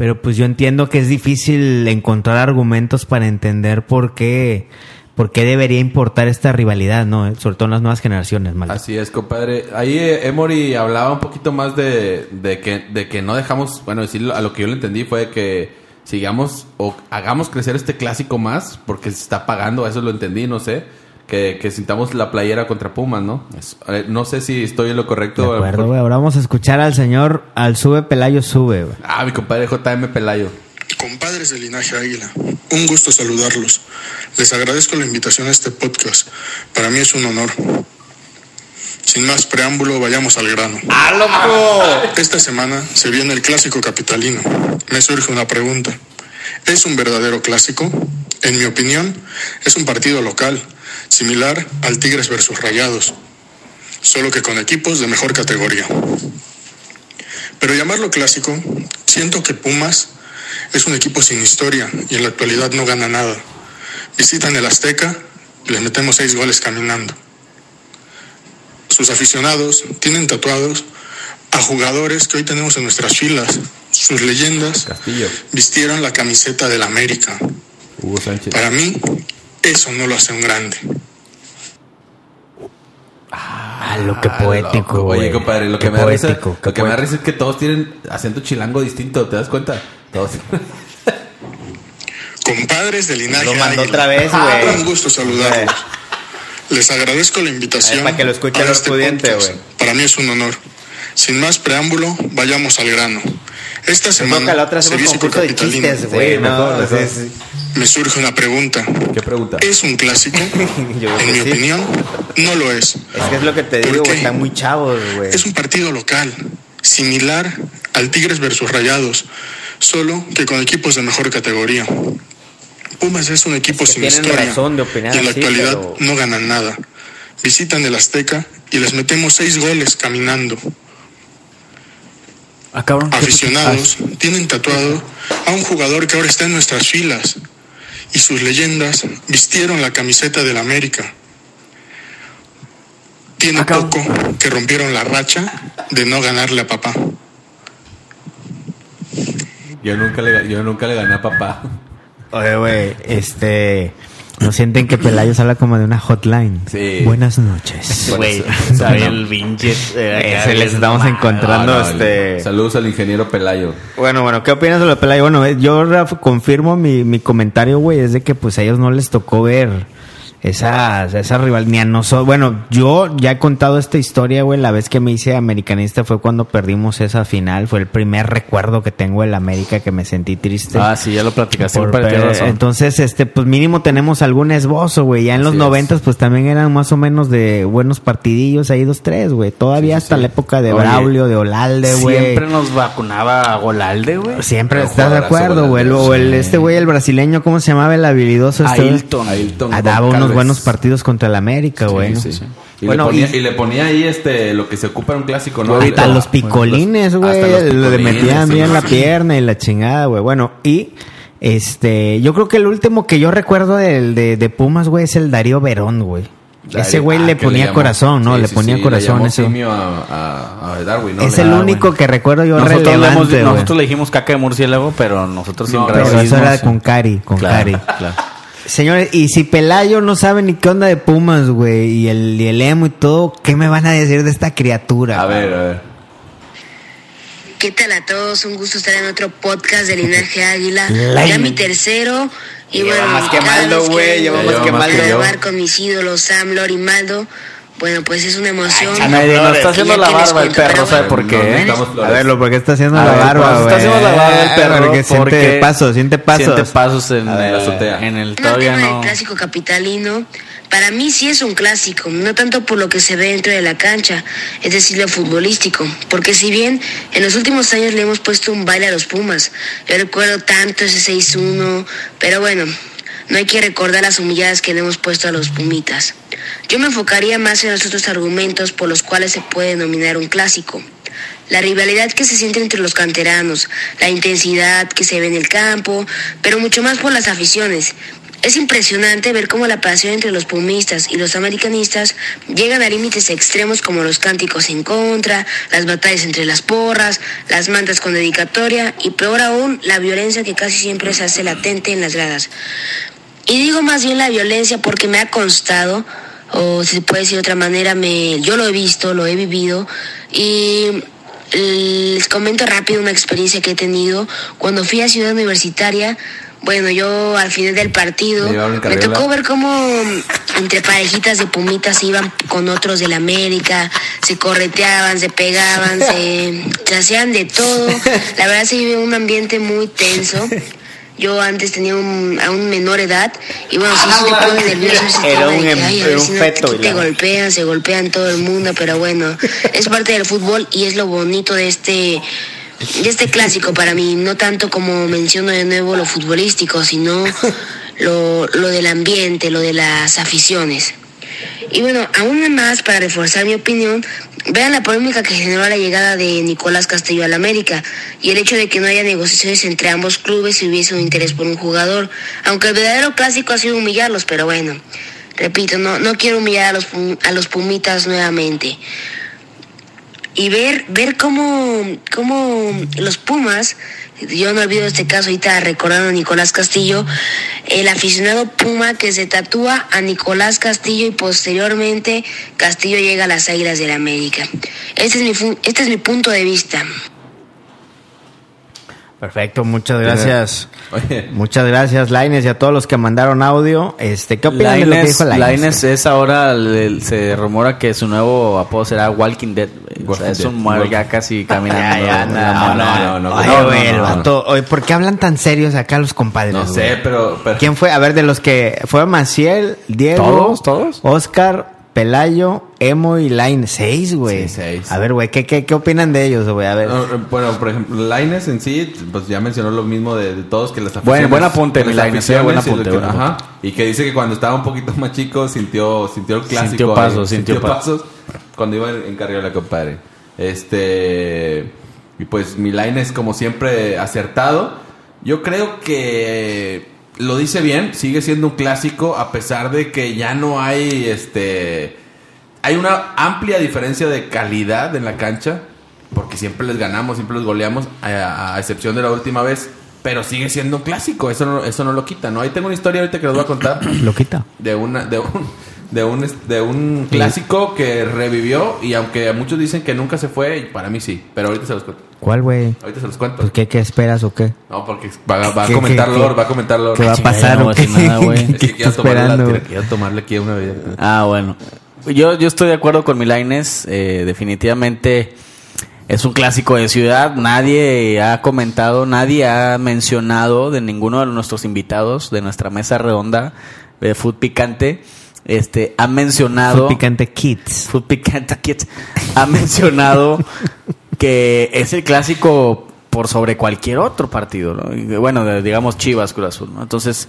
pero pues yo entiendo que es difícil encontrar argumentos para entender por qué por qué debería importar esta rivalidad no sobre todo en las nuevas generaciones mal Así es, compadre. Ahí eh, Emory hablaba un poquito más de, de que, de que no dejamos, bueno, decir a lo que yo le entendí fue que sigamos o hagamos crecer este clásico más porque se está pagando, eso lo entendí, no sé. Que, que sintamos la playera contra Pumas, ¿no? Es- eh, no sé si estoy en lo correcto. De acuerdo, güey. Ahora vamos a escuchar al señor, al sube Pelayo sube, güey. Ah, mi compadre JM Pelayo. Compadres del linaje Águila, un gusto saludarlos. Les agradezco la invitación a este podcast. Para mí es un honor. Sin más preámbulo, vayamos al grano. ¡Ah, loco! Esta semana se viene el clásico capitalino. Me surge una pregunta. ¿Es un verdadero clásico? En mi opinión, es un partido local, similar al Tigres versus Rayados, solo que con equipos de mejor categoría. Pero llamarlo clásico, siento que Pumas es un equipo sin historia y en la actualidad no gana nada. Visitan el Azteca les metemos seis goles caminando. Sus aficionados tienen tatuados a jugadores que hoy tenemos en nuestras filas. Sus leyendas Castillo. vistieron la camiseta del América. Hugo Sánchez. Para mí, eso no lo hace un grande. Ah, lo que Ah, poético, loco. güey. Oye, compadre, lo que, me da risa, poético, lo que me da risa es que todos tienen acento chilango distinto, ¿te das cuenta? Todos. Compadres del linaje Lo mandó otra vez, Ah, güey. Un gusto saludarlos. Les agradezco la invitación. Para que lo escuche a el este podcast. güey. Para mí es un honor. Sin más preámbulo, vayamos al grano. Esta semana la otra se vio concurso de Capitalino. chistes, güey. Sí, no, mejor, sí, mejor. sí. Me surge una pregunta. ¿Qué pregunta? ¿Es un clásico? (laughs) En mi sí. opinión, no lo es. Es que es lo que te ¿Por digo, güey. qué? Están muy chavos, güey. Es un partido local, similar al Tigres versus Rayados, solo que con equipos de mejor categoría. Pumas es un equipo Es que sin tienen historia razón de opinar y en la actualidad pero- no ganan nada. Visitan el Azteca y les metemos seis goles caminando. Ah, cabrón. Aficionados tienen tatuado a un jugador que ahora está en nuestras filas y sus leyendas vistieron la camiseta del América. Tiene Ah, poco que rompieron la racha de no ganarle a papá. Yo nunca le, yo nunca le gané a papá. Oye, güey, este. No sienten que Pelayos habla como de una hotline. Sí. Buenas noches. Güey, sabía el pinche. eh, Ese les estamos encontrando No, no, este. Saludos al ingeniero Pelayo. Bueno, bueno, ¿qué opinas de lo de Pelayo? Bueno, eh, yo confirmo mi, mi comentario, güey, es de que pues a ellos no les tocó ver esa, esa rival, ni a nosotros. Bueno, yo ya he contado esta historia, güey, la vez que me hice americanista fue cuando perdimos esa final, fue el primer recuerdo que tengo del América que me sentí triste. Ah, sí, ya lo platicaste. Por pero tienes per- razón. entonces, este, pues mínimo tenemos algún esbozo, güey. Ya en los Así noventas, pues también eran más o menos de buenos partidillos ahí, dos, tres, güey. Todavía hasta la época de Oye, Braulio, de Olalde, güey. Siempre nos vacunaba Golalde, güey. Siempre Pero estás de acuerdo, güey. O el, este güey, el brasileño, ¿cómo se llamaba el habilidoso? Este? Ailton. Ailton Ah, daba unos Buenos partidos contra el América, güey. Sí, sí. Y, Bueno, le ponía, y- y le ponía ahí este lo que se ocupa en un clásico, ¿no? Hasta los picolines, güey. hasta los Le metían sí, bien la sí. pierna y la chingada, güey. Bueno, y este, yo creo que el último que yo recuerdo del de, de Pumas, güey, es el Darío Verón, güey. Darío- Ese güey ah, le ponía corazón, ¿no? sí, le ponía sí, corazón Le llamó eso. simio a, a- a Darwin, ¿no? Es Le- el único que recuerdo yo Nosotros, le hemos- relevante, nosotros le dijimos caca de murciélago, pero nosotros No, Pero eso era con Cari, con Claro, Cari. claro. Señores, y si Pelayo no sabe ni qué onda de Pumas, güey, y el, y el emo y todo, ¿qué me van a decir de esta criatura? A ver, a ver. ¿Qué tal a todos? Un gusto estar en otro podcast de Linaje Águila. Ya mi tercero. Y Lleva bueno, más que Maldo, güey, lleva más vengo que Maldo. con mis ídolos Sam, Lori Maldo. Bueno, pues es una emoción. Ah, nadie nos está haciendo la barba el perro, ¿sabe por qué? No eh? A verlo, porque está haciendo A la ver, barba, pues, güey. está haciendo la barba el perro. Porque siente porque pasos, siente pasos. Siente pasos en, la azotea. En el todavía no. del clásico capitalino, para mí sí es un clásico, no tanto por lo que se ve dentro de la cancha, es decir, lo futbolístico, porque si bien en los últimos años le hemos puesto un baile a los Pumas, yo recuerdo tanto ese 6-1, pero bueno, no hay que recordar las humilladas que le hemos puesto a los Pumitas. Yo me enfocaría más en los otros argumentos por los cuales se puede denominar un clásico. La rivalidad que se siente entre los canteranos, la intensidad que se ve en el campo, pero mucho más por las aficiones. Es impresionante ver cómo la pasión entre los pumistas y los americanistas llegan a límites extremos como los cánticos en contra, las batallas entre las porras, las mantas con dedicatoria y peor aún la violencia que casi siempre se hace latente en las gradas. Y digo más bien la violencia porque me ha constado, o si se puede decir de otra manera, me, yo lo he visto, lo he vivido y les comento rápido una experiencia que he tenido cuando fui a Ciudad Universitaria. Bueno, yo al final del partido Me tocó ver cómo entre parejitas de pumitas se iban con otros del América, se correteaban, se pegaban, se, (laughs) se hacían de todo. La verdad se vive un ambiente muy tenso. (laughs) Yo antes tenía un, a un menor edad y bueno, sí, sí te pone nervioso ese Era tema un de em- que, ay, a un feto, te golpean, se golpean todo el mundo, pero bueno, es parte del fútbol y es lo bonito de este de este clásico para mí, no tanto como menciono de nuevo lo futbolístico, sino (laughs) lo, lo del ambiente, lo de las aficiones. Y bueno, aún más para reforzar mi opinión, vean la polémica que generó la llegada de Nicolás Castillo al América y el hecho de que no haya negociaciones entre ambos clubes si hubiese un interés por un jugador, aunque el verdadero clásico ha sido humillarlos, pero bueno, repito, no, no quiero humillar a los, a los Pumitas nuevamente. Y ver, ver cómo, cómo los Pumas, yo no olvido este caso ahorita recordando a Nicolás Castillo, el aficionado Puma que se tatúa a Nicolás Castillo y posteriormente Castillo llega a las Águilas del América. Este es mi, este es mi punto de vista. Perfecto, muchas gracias. Oye, Muchas gracias, Laines, y a todos los que mandaron audio. Este, ¿Qué opinan de lo que dijo Laines? Lainez es ahora, le- se rumora que su nuevo apodo será Walking Dead. güey. O sea, Walking es un muerto ya casi caminando. Ya, ya, no, no, no, no, Oye, güey, el no, no. vato- oye, ¿por qué hablan tan serios acá los compadres? no sé, pero, pero ¿Quién fue? A ver, de los que fue Maciel, Diego, ¿Todos? ¿Todos? Oscar, Pelayo, Emo y Line. Seis, güey. Sí, seis. A ver, güey, ¿qué, qué, ¿qué opinan de ellos, güey? A ver. No, eh, bueno, por ejemplo, Laines en sí, pues ya mencionó lo mismo de, de todos que las aficiones. buen apunte, mi las Lainez, eh, buen y apunte, que- ajá, y que dice que cuando estaba un poquito más chico sintió, sintió el clásico. Sintió eh, pasos, sintió pasos cuando iba en, en carriola, compadre. Este. Y pues mi Lainez, como siempre, acertado. Yo creo que lo dice bien, sigue siendo un clásico, a pesar de que ya no hay este. Hay una amplia diferencia de calidad en la cancha, porque siempre les ganamos, siempre les goleamos, a, a excepción de la última vez. pero sigue siendo un clásico, eso no, eso no lo quita, ¿no? Ahí tengo una historia ahorita que les voy a contar Lo quita. de una de un de un de un clásico que revivió y aunque muchos dicen que nunca se fue, para mí sí, pero ahorita se los cuento. ¿Cuál, güey? Ahorita se los cuento. Pues, ¿qué, ¿qué esperas o qué? No, porque va, va a ¿Qué- comentar qué- Lord, qué- va a comentar Lord. ¿Qué va a pasar no o qué? nada, güey. Es ¿Qué que quiero tomarle, la- esperando? quiero tomarle aquí una bebida. Ah, bueno. Yo, yo estoy de acuerdo con Milaines. Eh, definitivamente es un clásico de ciudad. Nadie ha comentado, nadie ha mencionado de ninguno de nuestros invitados de nuestra mesa redonda de Food Picante. Este, ha mencionado. Food Picante Kids. Food Picante Kids ha mencionado (laughs) que es el clásico por sobre cualquier otro partido, ¿no? Bueno, digamos Chivas Cruz Azul, ¿no? Entonces,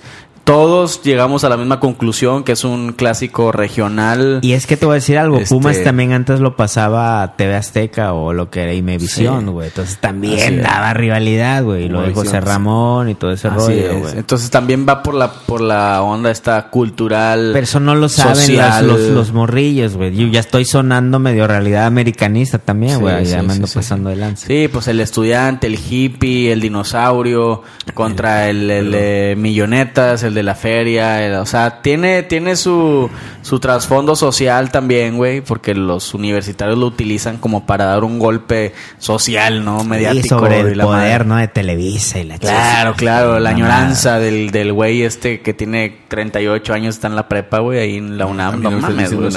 todos llegamos a la misma conclusión que es un clásico regional. Y es que te voy a decir algo, Este- Pumas también antes lo pasaba a TV Azteca o lo que era Imevisión, Sí. güey. Entonces también daba rivalidad, güey. Y lo de Imevisión, José. Ramón y todo ese Así rollo, es. güey. Entonces también va por la por la onda esta cultural. Pero eso no lo saben los, los morrillos, güey. Yo ya estoy sonando medio realidad americanista también, güey. sí, ya me ando pasando de lanza. Sí, pues el estudiante, el hippie, el dinosaurio, contra el, el de millonetas, el de la feria, el- o sea, tiene, tiene su, su trasfondo social también, güey, porque los universitarios lo utilizan como para dar un golpe social, ¿no? Mediático. Y sobre y el la poder, madre. ¿no? De Televisa y la Claro, chingada. claro, la añoranza del, del güey este que tiene 38 años, está en la prepa, güey, ahí en la UNAM, no, mames, güey.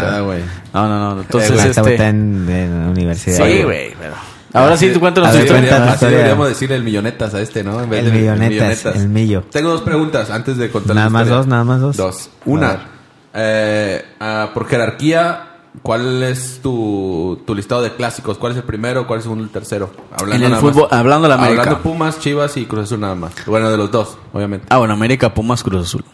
No, no, no, entonces, Eh, güey, está- este... está en, en la universidad. Sí, güey. güey, pero... Ahora sí, tú cuéntanos tu historia. Así deberíamos decir el millonetas a este, ¿no? En vez El de millonetas, el millo. Tengo dos preguntas antes de contar Nada la más dos, nada más dos. Dos. Una, eh, ah, por jerarquía, ¿cuál es tu, tu listado de clásicos? ¿Cuál es el primero? ¿Cuál es el segundo y el tercero? Hablando En el nada fútbol- hablando de la América. Hablando Pumas, Chivas y Cruz Azul nada más. Bueno, de los dos, obviamente. Ah, bueno, América, Pumas, Cruz Azul.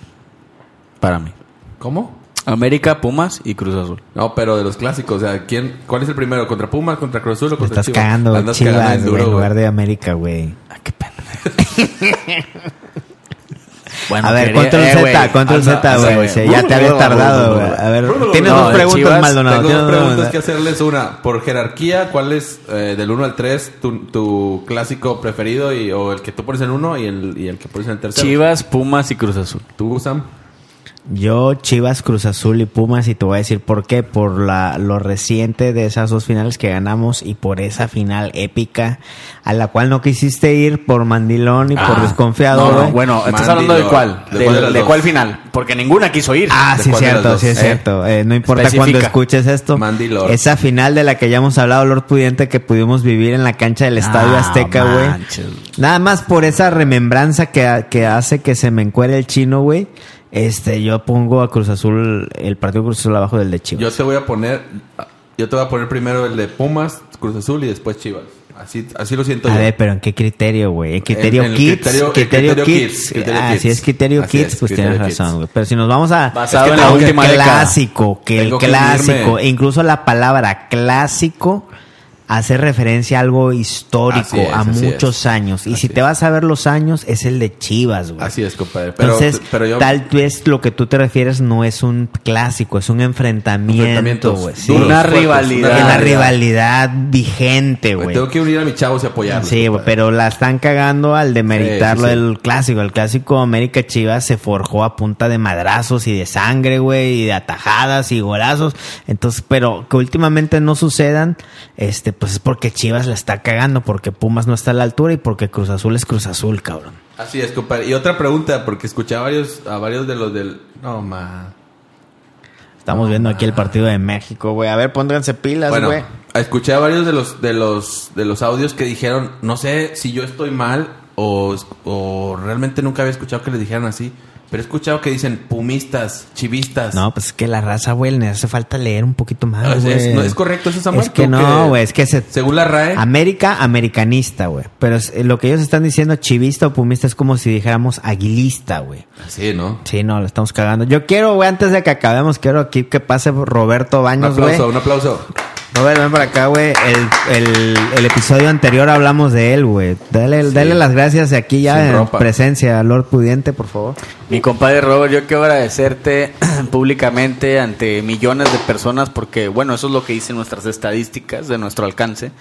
Para mí. ¿Cómo? América, Pumas y Cruz Azul. No, pero de los clásicos, o sea, ¿quién, ¿cuál es el primero? ¿Contra Pumas, contra Cruz Azul o Te contra estás Chivas? cagando, Andas Chivas, cagando en güey, duro, en güey. lugar de América, güey. Ah, qué pena. (laughs) bueno, a ver, control eh, Z, control anda, Z, güey. Sí, Ya te había tardado, güey. A ver, tienes No, dos preguntas, Chivas, Maldonado. Tengo tienes dos preguntas que hacerles. Una, por jerarquía, ¿cuál es eh, del 1 al 3 tu, tu clásico preferido? Y, o el que tú pones en uno y el, y el que pones en el tercero. Chivas, Pumas y Cruz Azul. ¿Tú, Sam? Yo, Chivas, Cruz Azul y Pumas, y te voy a decir por qué. Por la, lo reciente de esas dos finales que ganamos y por esa final épica a la cual no quisiste ir por mandilón y por Ah, desconfiado, No, no, güey. bueno, ¿estás hablando de cuál? ¿De ¿De, cuál de las de dos? cuál final? Porque ninguna quiso ir. Ah, ¿De sí, cierto, sí, es Eh, cierto. Eh, no importa especifica. cuando escuches esto. Mandy Lord. Esa final de la que ya hemos hablado, Lord Pudiente, que pudimos vivir en la cancha del Estadio Ah, Azteca, güey. Nada más por esa remembranza que, que hace que se me encuere el chino, güey. Este, yo pongo a Cruz Azul, el partido Cruz Azul abajo del de Chivas. Yo te voy a poner. Yo te voy a poner primero el de Pumas, Cruz Azul y después Chivas. Así, así lo siento A yo. ver, pero ¿en qué criterio, güey? ¿En criterio En el Kids? criterio- el criterio, criterio Kids. Kids, criterio ah, Kids. si es criterio Así Kids, es, pues tienes razón, güey. Pero si nos vamos a... Basado Es que en la última clásico, que el que clásico, e incluso la palabra clásico hace referencia a algo histórico, es, a muchos es. años. Y Así si te es. vas a ver los años, es el de Chivas, güey. Así es, compadre. Pero, Entonces, pero yo. tal vez lo que tú te refieres no es un clásico, es un enfrentamiento, güey. Sí. Una fuertes, rivalidad. Una rivalidad vigente, güey. tengo que unir a mis chavos y apoyarlos. Sí, güey, compadre. pero la están cagando al demeritarlo Sí, sí, sí. del clásico. El clásico América Chivas se forjó a punta de madrazos y de sangre, güey, y de atajadas y golazos. Entonces, pero que últimamente no sucedan, este, pues es porque Chivas la está cagando, porque Pumas no está a la altura y porque Cruz Azul es Cruz Azul, cabrón. Así es, compadre. Y otra pregunta, porque escuché a varios, a varios de los del. No, ma. Estamos viendo aquí el partido de México, güey. A ver, pónganse pilas, Bueno, güey. escuché a varios de los, de los, de los audios que dijeron, no sé si yo estoy mal o, o realmente nunca había escuchado que les dijeran así, pero he escuchado que dicen pumistas, chivistas. No, pues es que la raza, güey, le hace falta leer un poquito más, Ah, Es- no, es correcto eso, Samuel, Es que ¿Tú no, güey, es que se... Según la RAE, América, americanista, güey. Pero es- lo que ellos están diciendo, chivista o pumista, es como si dijéramos aguilista, güey. sí, ¿no? Sí, no, la estamos cagando. Yo quiero, güey, antes de que acabemos, quiero aquí que pase Roberto Un Baños, güey. aplauso, un aplauso. Robert, ven para acá, güey. El, el, el episodio anterior hablamos de él, güey. Dale, dale las gracias de aquí ya Sin en ropa. presencia, Lord Pudiente, por favor. Mi compadre Robert, yo quiero agradecerte (clears throat) públicamente ante millones de personas porque, bueno, eso es lo que dicen nuestras estadísticas de nuestro alcance.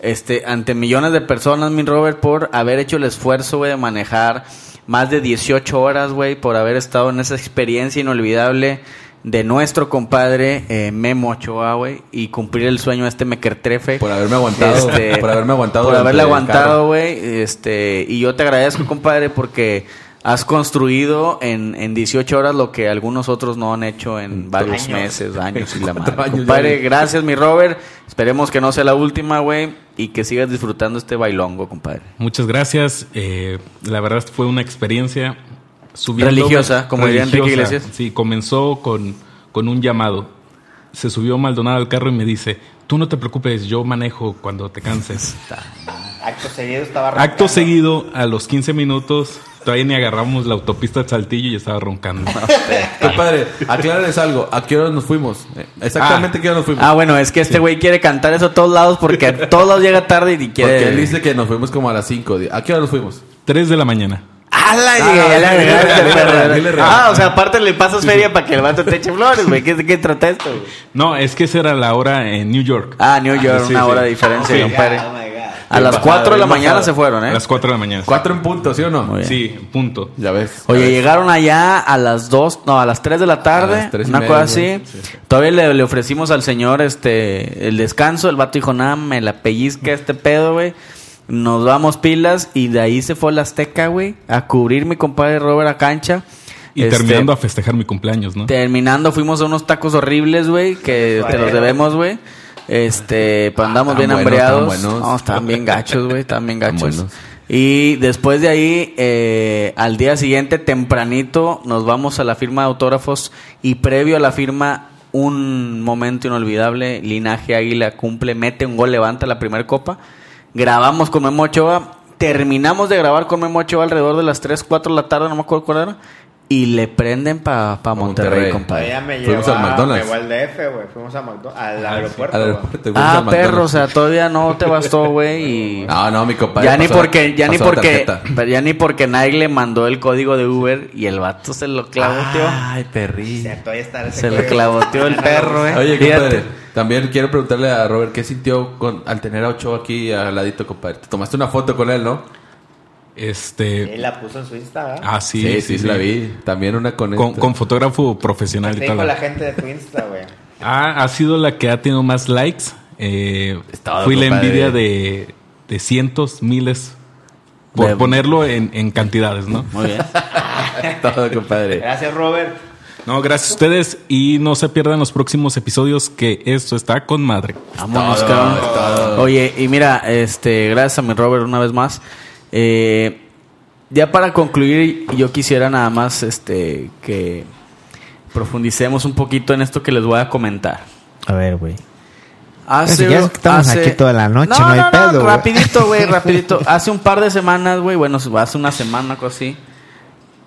Este, ante millones de personas, mi Robert, por haber hecho el esfuerzo, güey, de manejar más de 18 horas, güey, por haber estado en esa experiencia inolvidable de nuestro compadre eh, Memo Ochoa, güey, y cumplir el sueño de este mequertrefe. Por haberme aguantado. por haberme aguantado. Por haberle aguantado, güey. Este, y yo te agradezco, compadre, porque has construido en, en 18 horas lo que algunos otros no han hecho en varios meses, años y la (laughs) madre. años, Compadre, ya. gracias, mi Robert. Esperemos que no sea la última, güey, y que sigas disfrutando este bailongo, compadre. Muchas gracias. Eh, la verdad fue una experiencia subiendo- Religiosa, como diría Enrique Iglesias. Sí, comenzó con, con un llamado. Se subió Maldonado al carro y me dice, tú no te preocupes, yo manejo cuando te canses. Acto seguido estaba Acto seguido, a los 15 minutos, todavía ni agarramos la autopista de Saltillo y estaba roncando. (laughs) Compadre, aclárales algo. ¿A qué hora nos fuimos? Eh, Exactamente, ¿a qué hora nos fuimos? Ah, bueno, es que este güey quiere cantar eso a todos lados porque a todos lados llega tarde y quiere... Porque él dice que nos fuimos como a las 5. ¿A qué hora nos fuimos? 3 de la mañana. ¡Hala! Ah, llegué, la. Ah, o sea, aparte le pasas feria para que el vato te eche flores, güey. ¿Qué, ¿Qué trata esto, güey? No, es que esa era la hora en New York. Ah, New York, Sí, una sí. hora de diferencia, Sí. compadre. Oh A las Bien 4 de la mañana se fueron, A ¿eh? las 4 de la mañana. Cuatro en punto, ¿sí o no? Muy bien. Sí, punto. Ya ves. Oye, ya ves. llegaron allá a las 2, no, a las 3 de la tarde, A las tres y una media, cosa así. ¿no? Sí, sí. Todavía le, le ofrecimos al señor este el descanso, el vato dijo, nada, me la pellizca este pedo, güey. Nos vamos pilas y de ahí se fue a la Azteca, güey, a cubrir mi compadre Robert a cancha. Y Este, terminando a festejar mi cumpleaños, ¿no? Terminando fuimos a unos tacos horribles, güey, que te los debemos, güey. Este, pues andamos Están bien buenos, hambreados. están. No, bien gachos, güey, estaban bien (laughs) Están gachos. buenos. Y después de ahí, eh, al día siguiente, tempranito, nos vamos a la firma de autógrafos y previo a la firma, un momento inolvidable, Linaje Águila cumple, mete un gol, levanta la primera copa. Grabamos con Memo Ochoa, terminamos de grabar con Memo Ochoa alrededor de las 3, 4 de la tarde, no me acuerdo cuál era, y le prenden para pa Monterrey, Monterrey. compadre. Ella me Fuimos al a- McDonald's. Me llevó al DF, güey. Fuimos a McDonald's, al aeropuerto. Al güey. aeropuerto, Ah, al perro, o sea, todavía no te bastó, (laughs) güey, y... No, no, mi compadre. Ya ni porque, ya ni porque, pero ya ni porque Nike le mandó el código de Uber y el vato se lo clavoteó. Ay, perrito. Se le güey. clavoteó el (laughs) perro, eh. Oye, Fíjate. compadre, también quiero preguntarle a Robert qué sintió con, al tener a Ochoa aquí al ladito, compadre. Te tomaste una foto con él, ¿no? Este. Él la puso en su Instagram. Ah, sí, sí, sí, sí, la vi. También una con, Con, con fotógrafo profesional Te y tal. la gente de tu Insta, güey. Ah, ha sido la que ha tenido más likes. Eh, Es todo, fui la envidia de, de cientos, miles. Por De- ponerlo en, en cantidades, ¿no? Muy bien. (laughs) Todo, compadre. Gracias, Robert. No, gracias a ustedes y no se pierdan los próximos episodios que esto está con madre. Vámonos, cabrón. Oye, y mira, este, gracias a mi Robert una vez más. Eh, ya para concluir, yo quisiera nada más este que profundicemos un poquito en esto que les voy a comentar. A ver, güey. Hace, Si quieres, estamos aquí toda la noche, no hay pedo, güey. Rapidito, güey, (laughs) rapidito. Hace un par de semanas, güey, bueno, hace una semana, algo así.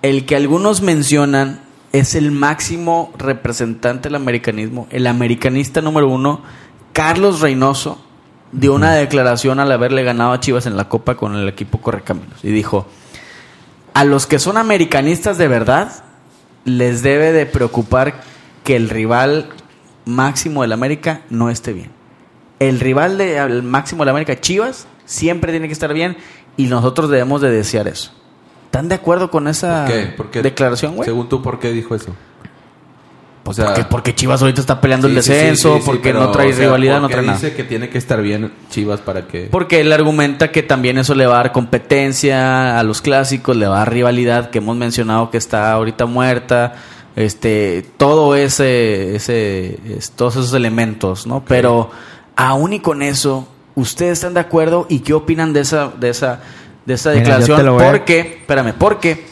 El que algunos mencionan es el máximo representante del americanismo, el americanista número uno, Carlos Reynoso, dio una declaración al haberle ganado a Chivas en la Copa con el equipo Correcaminos. Y dijo, a los que son americanistas de verdad, les debe de preocupar que el rival máximo del América no esté bien. El rival de, el máximo del América, Chivas, siempre tiene que estar bien y nosotros debemos de desear eso. ¿Están de acuerdo con esa ¿Por qué? ¿Por qué? declaración, güey? Según tú, ¿por qué dijo eso? O sea, Porque, porque Chivas ahorita está peleando el sí, descenso, sí, sí, porque pero, no trae o sea, rivalidad, no ¿por qué trae nada. dice que tiene que estar bien Chivas para que... Porque él argumenta que también eso le va a dar competencia a los clásicos, le va a dar rivalidad que hemos mencionado que está ahorita muerta, este, todo ese, ese, es- todos esos elementos, ¿no? Pero aún y con eso, ¿ustedes están de acuerdo y qué opinan de esa, de esa, de yo declaración? a- Porque, espérame, porque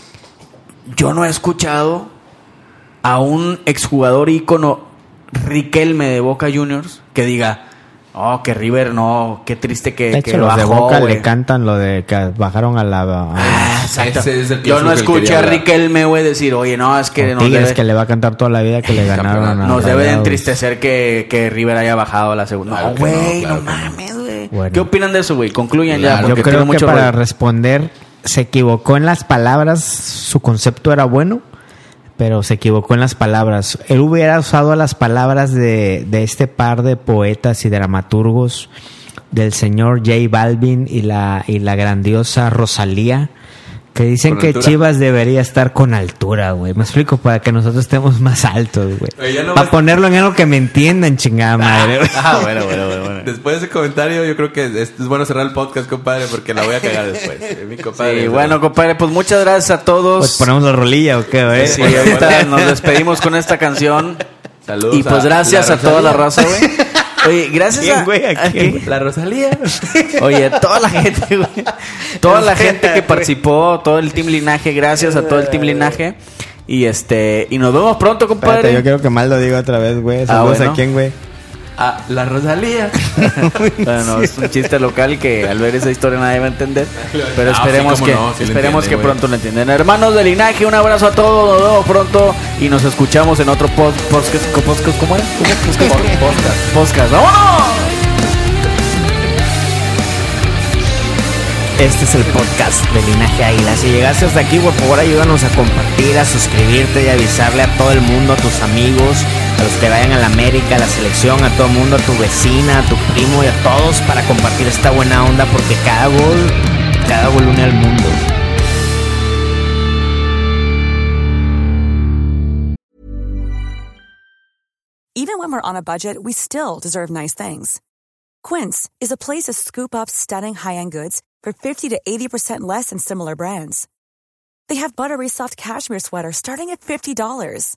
yo no he escuchado a un exjugador ícono Riquelme de Boca Juniors que diga, oh, que River no, qué triste que, De que los de bajó, Boca güey". le cantan lo de que bajaron a la... a- Ah, Exacto. Ese es el Yo no escuché a. Riquelme, güey, decir, oye, no, es que nos debe, que le va a cantar toda la vida que le ganaron a nos debe de entristecer que, que River haya bajado a la segunda. Claro No, güey, no, claro que no. mames, güey. Bueno. ¿Qué opinan de eso, güey? Concluyan ya, porque Yo creo que mucho para rollo. responder se equivocó en las palabras, su concepto era bueno, pero se equivocó en las palabras. Él hubiera usado las palabras de, de este par de poetas y dramaturgos del señor J Balvin y la, y la grandiosa Rosalía. Que dicen que altura. Chivas debería estar con altura, güey. Me explico, para que nosotros estemos más altos, güey. No Para ponerlo en algo que me entiendan, chingada madre. Ah, bueno, bueno, bueno, bueno. Después de ese comentario, yo creo que es, es bueno cerrar el podcast, compadre, porque la voy a cagar después. Eh, Mi compadre. Sí, bueno, compadre, pues muchas gracias a todos. Pues ponemos la rolilla o qué, güey. Sí, ahorita (laughs) nos despedimos con esta canción. Saludos Y pues a gracias a toda la raza, güey. (laughs) Oye, gracias ¿Quién, a, güey? ¿A ¿a (laughs) quién? quién? La Rosalía. Oye, toda la gente, güey. Toda la gente que participó, todo el Team Linaje, gracias a todo el Team Linaje. Y este, y nos vemos pronto, compadre. Espérate, yo quiero que mal lo diga otra vez, güey. Ah, Saludos bueno. a quién, güey. A la Rosalía. (laughs) Bueno, es un chiste local que al ver esa historia nadie va a entender. Pero Ah, sí, esperemos que, no, sí lo esperemos entiende, que pronto lo entiendan. Hermanos de linaje, un abrazo a todos, nos vemos pronto y nos escuchamos en otro pod- podcast. ¿Cómo era? ¿Cómo? Podcast. podcast. Podcast. ¡Vámonos! Este es el podcast de Linaje Águila. Si llegaste hasta aquí, por favor, ayúdanos a compartir, a suscribirte y avisarle a todo el mundo, a tus amigos, a los que vayan a la América, a la selección, a todo el mundo, a tu vecina, a tu primo y a todos para compartir esta buena onda porque cada gol, cada gol une al mundo. Even when we're on a budget, we still deserve nice things. Quince is a place to scoop up stunning high-end goods for 50 to 80% less than similar brands. They have buttery soft cashmere sweaters starting at $50,